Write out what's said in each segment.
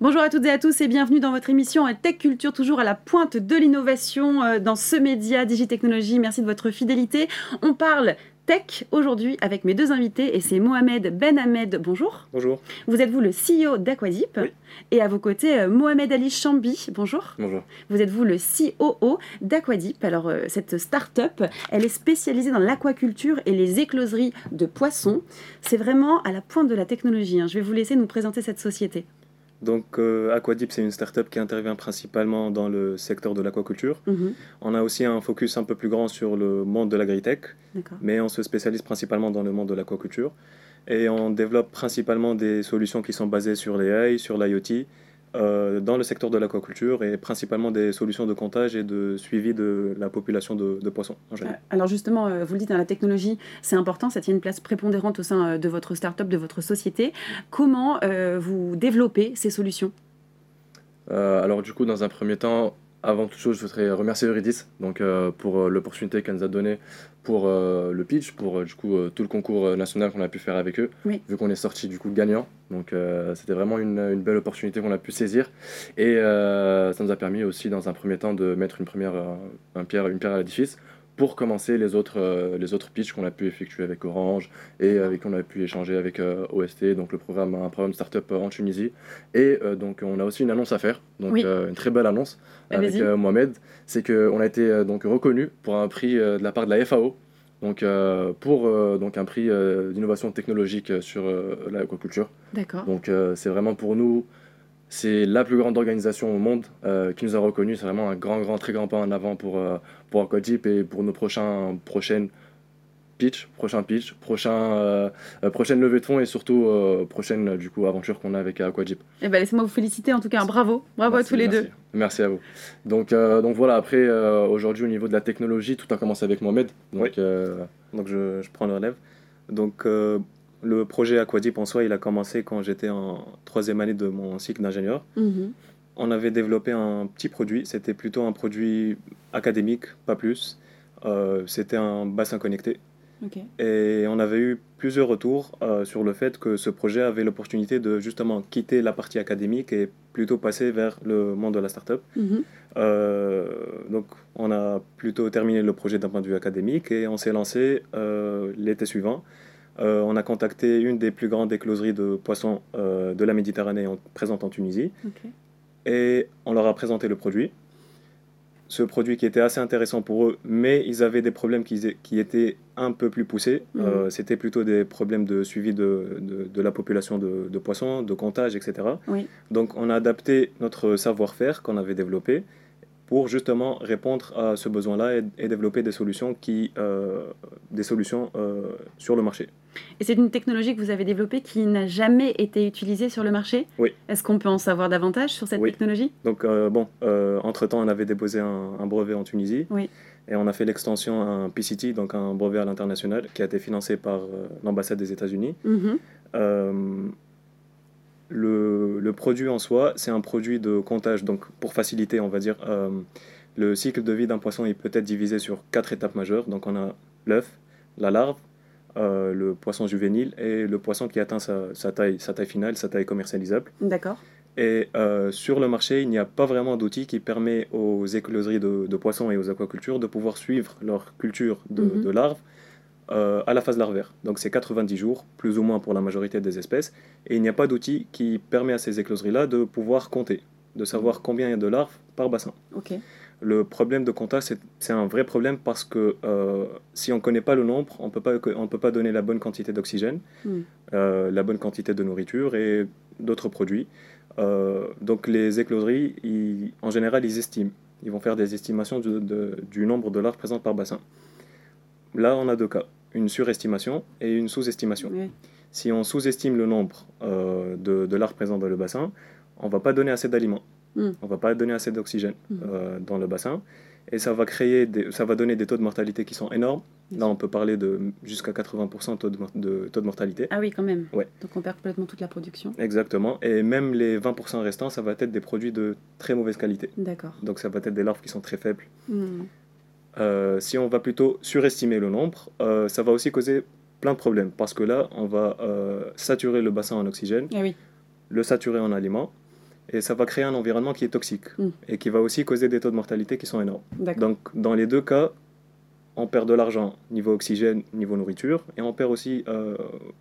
Bonjour à toutes et à tous et bienvenue dans votre émission Tech Culture, toujours à la pointe de l'innovation euh, dans ce média Digitechnologie. Merci de votre fidélité. On parle tech aujourd'hui avec mes deux invités et c'est Mohamed Ben Ahmed. Bonjour. Bonjour. Vous êtes vous le CEO d'Aquazip Oui. et à vos côtés euh, Mohamed Ali Chambi. Bonjour. Bonjour. Vous êtes vous le COO d'Aquadip. Alors euh, cette start-up, elle est spécialisée dans l'aquaculture et les écloseries de poissons. C'est vraiment à la pointe de la technologie. hein. Je vais vous laisser nous présenter cette société. Donc euh, Aquadip, c'est une startup qui intervient principalement dans le secteur de l'aquaculture. Mhm. On a aussi un focus un peu plus grand sur le monde de l'agritech, mais on se spécialise principalement dans le monde de l'aquaculture. Et on développe principalement des solutions qui sont basées sur l'AI, sur l'IoT, euh, dans le secteur de l'aquaculture et principalement des solutions de comptage et de suivi de la population de, de poissons en général. Alors justement, euh, vous le dites, hein, la technologie, c'est important, ça tient une place prépondérante au sein euh, de votre start-up, de votre société. Comment euh, vous développez ces solutions? Euh, alors du coup, dans un premier temps, avant toute chose, je voudrais remercier Eurydice donc, euh, pour euh, l'opportunité qu'elle nous a donnée pour euh, le pitch, pour du coup, tout le concours national qu'on a pu faire avec eux, Oui. vu qu'on est sorti du coup gagnant. Donc c'était vraiment une, une belle opportunité qu'on a pu saisir. Et ça nous a permis aussi, dans un premier temps, de mettre une, première, un pierre, une pierre à l'édifice pour commencer les autres, euh, les autres pitchs qu'on a pu effectuer avec Orange et avec on a pu échanger avec euh, OST, donc le programme, un programme startup en Tunisie. Et euh, donc on a aussi une annonce à faire, donc Oui. euh, une très belle annonce avec euh, Mohamed. C'est qu'on a été euh, donc reconnu pour un prix euh, de la part de la FAO. Donc, euh, pour euh, donc un prix euh, d'innovation technologique euh, sur euh, l'aquaculture. D'accord. Donc, euh, c'est vraiment pour nous, c'est la plus grande organisation au monde euh, qui nous a reconnus. C'est vraiment un grand, grand, très grand pas en avant pour, euh, pour Aquadip et pour nos prochains, prochaines pitch, prochain pitch, prochain, euh, euh, prochaine levée de fonds et surtout euh, prochaine euh, du coup aventure qu'on a avec Aquadip. Eh ben, laissez-moi vous féliciter en tout cas. Bravo. Bravo Merci, à tous les merci. deux. Merci à vous. Donc, euh, donc voilà, après, euh, aujourd'hui, au niveau de la technologie, tout a commencé avec Mohamed. Donc, Oui. euh, Donc je, je prends le relève. Donc euh, le projet Aquadip en soi, il a commencé quand j'étais en troisième année de mon cycle d'ingénieur. Mhm. On avait développé un petit produit, c'était plutôt un produit académique, pas plus. Euh, c'était un bassin connecté. Et on avait eu plusieurs retours euh, sur le fait que ce projet avait l'opportunité de justement quitter la partie académique et plutôt passer vers le monde de la startup. Mhm. Euh, donc on a plutôt terminé le projet d'un point de vue académique et on s'est lancé l'été suivant. Euh, on a contacté une des plus grandes écloseries de poissons euh, de la Méditerranée en- présente en Tunisie et on leur a présenté le produit. Ce produit qui était assez intéressant pour eux, mais ils avaient des problèmes qui, qui étaient un peu plus poussés. Mhm. Euh, C'était plutôt des problèmes de suivi de, de- de la population de, de poissons, de comptage, etc. Oui. Donc on a adapté notre savoir-faire qu'on avait développé pour justement répondre à ce besoin-là et, et développer des solutions, qui, euh, des solutions euh, sur le marché. Et c'est une technologie que vous avez développée qui n'a jamais été utilisée sur le marché? Oui. Est-ce qu'on peut en savoir davantage sur cette Oui. technologie? Donc, euh, bon, entre-temps, on avait déposé un, un brevet en Tunisie. Oui. Et on a fait l'extension à un PCT, donc un brevet à l'international, qui a été financé par l'ambassade des États-Unis. Mhm. Le, le produit en soi, c'est un produit de comptage. Donc, pour faciliter, on va dire, euh, le cycle de vie d'un poisson il peut être divisé sur quatre étapes majeures. Donc, on a l'œuf, la larve, euh, le poisson juvénile et le poisson qui atteint sa, sa taille, sa taille finale, sa taille commercialisable. D'accord. Et euh, sur le marché, il n'y a pas vraiment d'outil qui permet aux écloseries de, de poissons et aux aquacultures de pouvoir suivre leur culture de, Mhm. de larves euh, à la phase larvaire. Donc c'est 90 jours, plus ou moins pour la majorité des espèces. Et il n'y a pas d'outil qui permet à ces écloseries-là de pouvoir compter, de savoir combien il y a de larves par bassin. Le problème de comptage, c'est- un vrai problème parce que euh, si on ne connaît pas le nombre, on ne peut pas donner la bonne quantité d'oxygène, Mm. euh, la bonne quantité de nourriture et d'autres produits. Donc les écloseries, ils- en général, ils estiment. Ils vont faire des estimations de- du nombre de larves présentes par bassin. Là, on a deux cas, une surestimation et une sous-estimation. Oui. Si on sous-estime le nombre euh, de, de larves présentes dans le bassin, on ne va pas donner assez d'aliments. Mm. On ne va pas donner assez d'oxygène Mm. euh, dans le bassin. Et ça va, créer des, ça va donner des taux de mortalité qui sont énormes. Là, on peut parler de jusqu'à 80% taux de, mor- de taux de mortalité. Ah oui, quand même. Ouais. Donc on perd complètement toute la production. Exactement. Et même les 20% restants, ça va être des produits de très mauvaise qualité. D'accord. Donc ça va être des larves qui sont très faibles. Hmm. Euh, si on va plutôt surestimer le nombre, euh, ça va aussi causer plein de problèmes. Parce que là, on va euh, saturer le bassin en oxygène, Ah oui. le saturer en aliments. et ça va créer un environnement qui est toxique Mm. et qui va aussi causer des taux de mortalité qui sont énormes. Donc, dans les deux cas, on perd de l'argent niveau oxygène, niveau nourriture, et on perd aussi euh,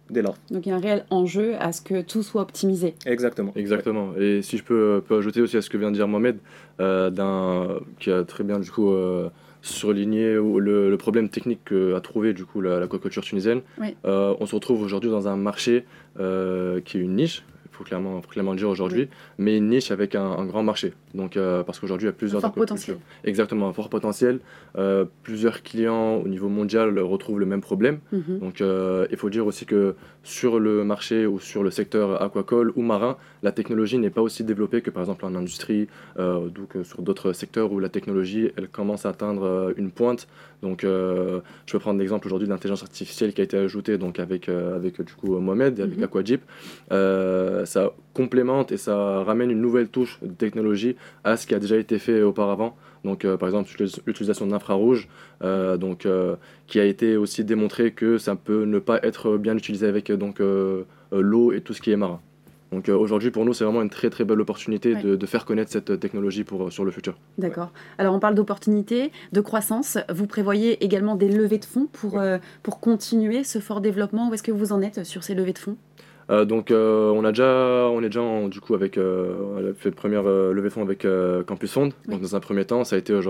des larves. Donc il y a un réel enjeu à ce que tout soit optimisé. Exactement. Exactement. Et si je peux, peux ajouter aussi à ce que vient de dire Mohamed, euh, qui a très bien du coup euh, surligné le, le problème technique qu'a trouvé du coup la- l'aquaculture tunisienne, Oui. euh, on se retrouve aujourd'hui dans un marché euh, qui est une niche. Faut clairement, faut clairement le dire aujourd'hui, mais une niche avec un, un grand marché. Donc, euh, parce qu'aujourd'hui, il y a Un plusieurs fort potentiel. Exactement, un fort potentiel. Euh, plusieurs clients au niveau mondial retrouvent le même problème. Mhm. Donc euh, il faut dire aussi que sur le marché ou sur le secteur aquacole ou marin, la technologie n'est pas aussi développée que par exemple en industrie, donc sur d'autres secteurs où la technologie elle commence à atteindre une pointe. Donc je peux prendre l'exemple aujourd'hui d'intelligence artificielle qui a été ajoutée donc avec, avec du coup Mohamed, avec Mhm. Aquajip. Ça complémente et ça ramène une nouvelle touche de technologie à ce qui a déjà été fait auparavant. Donc euh, par exemple l'utilis- l'utilisation de l'infrarouge, euh, donc euh, qui a été aussi démontré que ça peut ne pas être bien utilisé avec donc l'eau et tout ce qui est marin. Donc aujourd'hui pour nous c'est vraiment une très très belle opportunité Ouais. de, de faire connaître cette technologie pour sur le futur. D'accord. Alors on parle d'opportunités, de croissance. Vous prévoyez également des levées de fonds pour, pour continuer ce fort développement. Où est-ce que vous en êtes sur ces levées de fonds? Euh, donc euh, on a déjà on est déjà en- du coup avec euh, on a fait première euh, levée de fonds avec euh, Campus Fund. Donc dans un premier temps ça a été euh, je,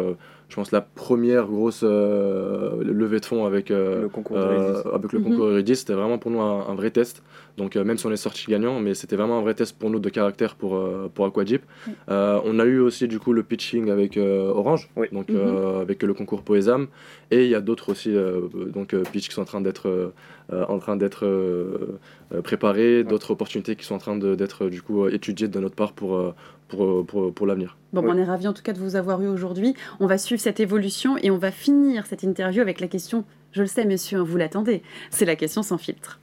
je pense la première grosse euh, levée de fonds avec euh, Le concours Euh, avec le Mhm. concours Eurydice, c'était vraiment pour nous un, un vrai test. Donc euh, même si on est sorti gagnant, mais c'était vraiment un vrai test pour nous de caractère pour, euh, pour Aquajip. Oui. Euh, on a eu aussi du coup le pitching avec euh, Orange, Oui. donc Mhm. euh, avec le concours Poésam. Et il y a d'autres aussi euh, donc euh, pitch qui sont en train d'être en train d'être euh, euh, préparés, d'autres opportunités qui sont en train d'être du coup euh, étudiées de notre part pour, euh, pour, euh, pour, pour l'avenir. Bon, Oui. on est ravis en tout cas de vous avoir eu aujourd'hui. On va suivre cette évolution et on va finir cette interview avec la question, je le sais monsieur, hein, vous l'attendez, c'est la question sans filtre.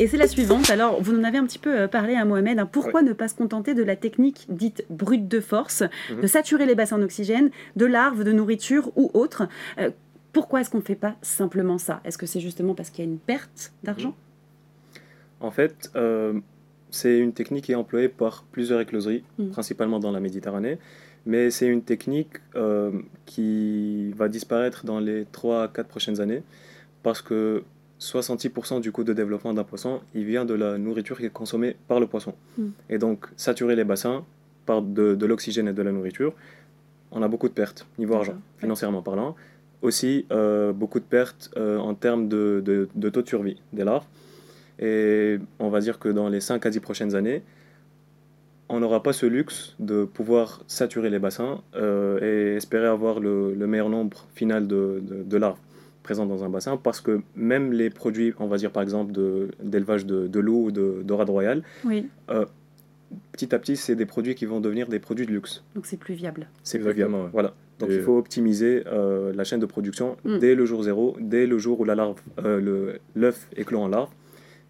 Et c'est la suivante. Alors, vous en avez un petit peu euh, parlé à Mohamed. hein. Pourquoi ne pas se contenter de la technique dite brute de force, Mhm. de saturer les bassins d'oxygène, de larves, de nourriture ou autre Euh, Pourquoi est-ce qu'on ne fait pas simplement ça? Est-ce que c'est justement parce qu'il y a une perte d'argent? En fait, euh, c'est une technique qui est employée par plusieurs écloseries, Mm. principalement dans la Méditerranée, mais c'est une technique euh, qui va disparaître dans les 3 à 4 prochaines années, parce que 66% du coût de développement d'un poisson, il vient de la nourriture qui est consommée par le poisson. Mm. Et donc, saturer les bassins par de, de l'oxygène et de la nourriture, on a beaucoup de pertes, niveau argent, financièrement parlant. Aussi, euh, beaucoup de pertes euh, en termes de, de- de taux de survie des larves. Et on va dire que dans les 5 à 10 prochaines années, on n'aura pas ce luxe de pouvoir saturer les bassins euh, et espérer avoir le, le meilleur nombre final de, de- de larves présentes dans un bassin parce que même les produits, on va dire par exemple de- d'élevage de, de loup ou de dorade royale, Oui, petit à petit, c'est des produits qui vont devenir des produits de luxe. donc c'est plus viable. C'est plus viable. ouais. Voilà. Donc Et- il faut optimiser euh, la chaîne de production Mm. dès le jour zéro, dès le jour où la larve, euh, l'œuf éclot en larve,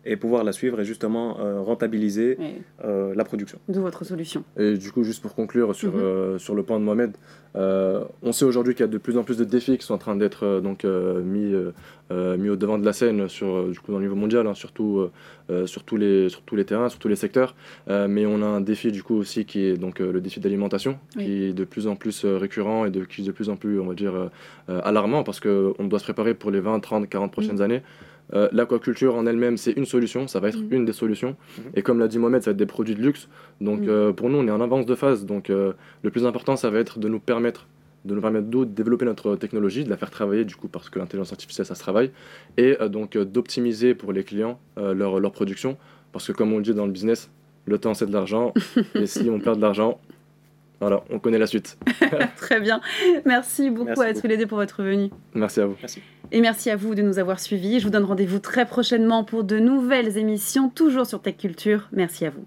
et pouvoir la suivre et justement euh, rentabiliser euh, la production. D'où votre solution. Et du coup, juste pour conclure sur, Mhm. euh, sur le point de Mohamed, euh, on sait aujourd'hui qu'il y a de plus en plus de défis qui sont en train d'être euh, donc euh, mis, mis au devant de la scène sur, du coup, dans le niveau mondial, hein, surtout sur, tous les, sur tous les terrains, sur tous les secteurs. Euh, mais on a un défi du coup aussi qui est donc euh, le défi d'alimentation, Oui. qui est de plus en plus euh, récurrent et de, qui est de plus en plus, on va dire, euh, euh, alarmant parce qu'on doit se préparer pour les 20, 30, 40 prochaines années. Euh, L'aquaculture en elle-même, c'est une solution, ça va être Mhm. une des solutions. Mhm. Et comme l'a dit Mohamed, ça va être des produits de luxe. Donc Mhm. euh, pour nous, on est en avance de phase. Donc euh, le plus important, ça va être de nous permettre de nous permettre de développer notre technologie, de la faire travailler du coup parce que l'intelligence artificielle ça se travaille, et euh, donc euh, d'optimiser pour les clients euh, leur, leur production parce que comme on le dit dans le business, le temps c'est de l'argent et si on perd de l'argent, voilà, on connaît la suite. Très bien. Merci beaucoup Merci à tous les deux pour votre venue. Merci à vous. Merci. Et merci à vous de nous avoir suivis. Je vous donne rendez-vous très prochainement pour de nouvelles émissions, toujours sur Tech Culture. Merci à vous.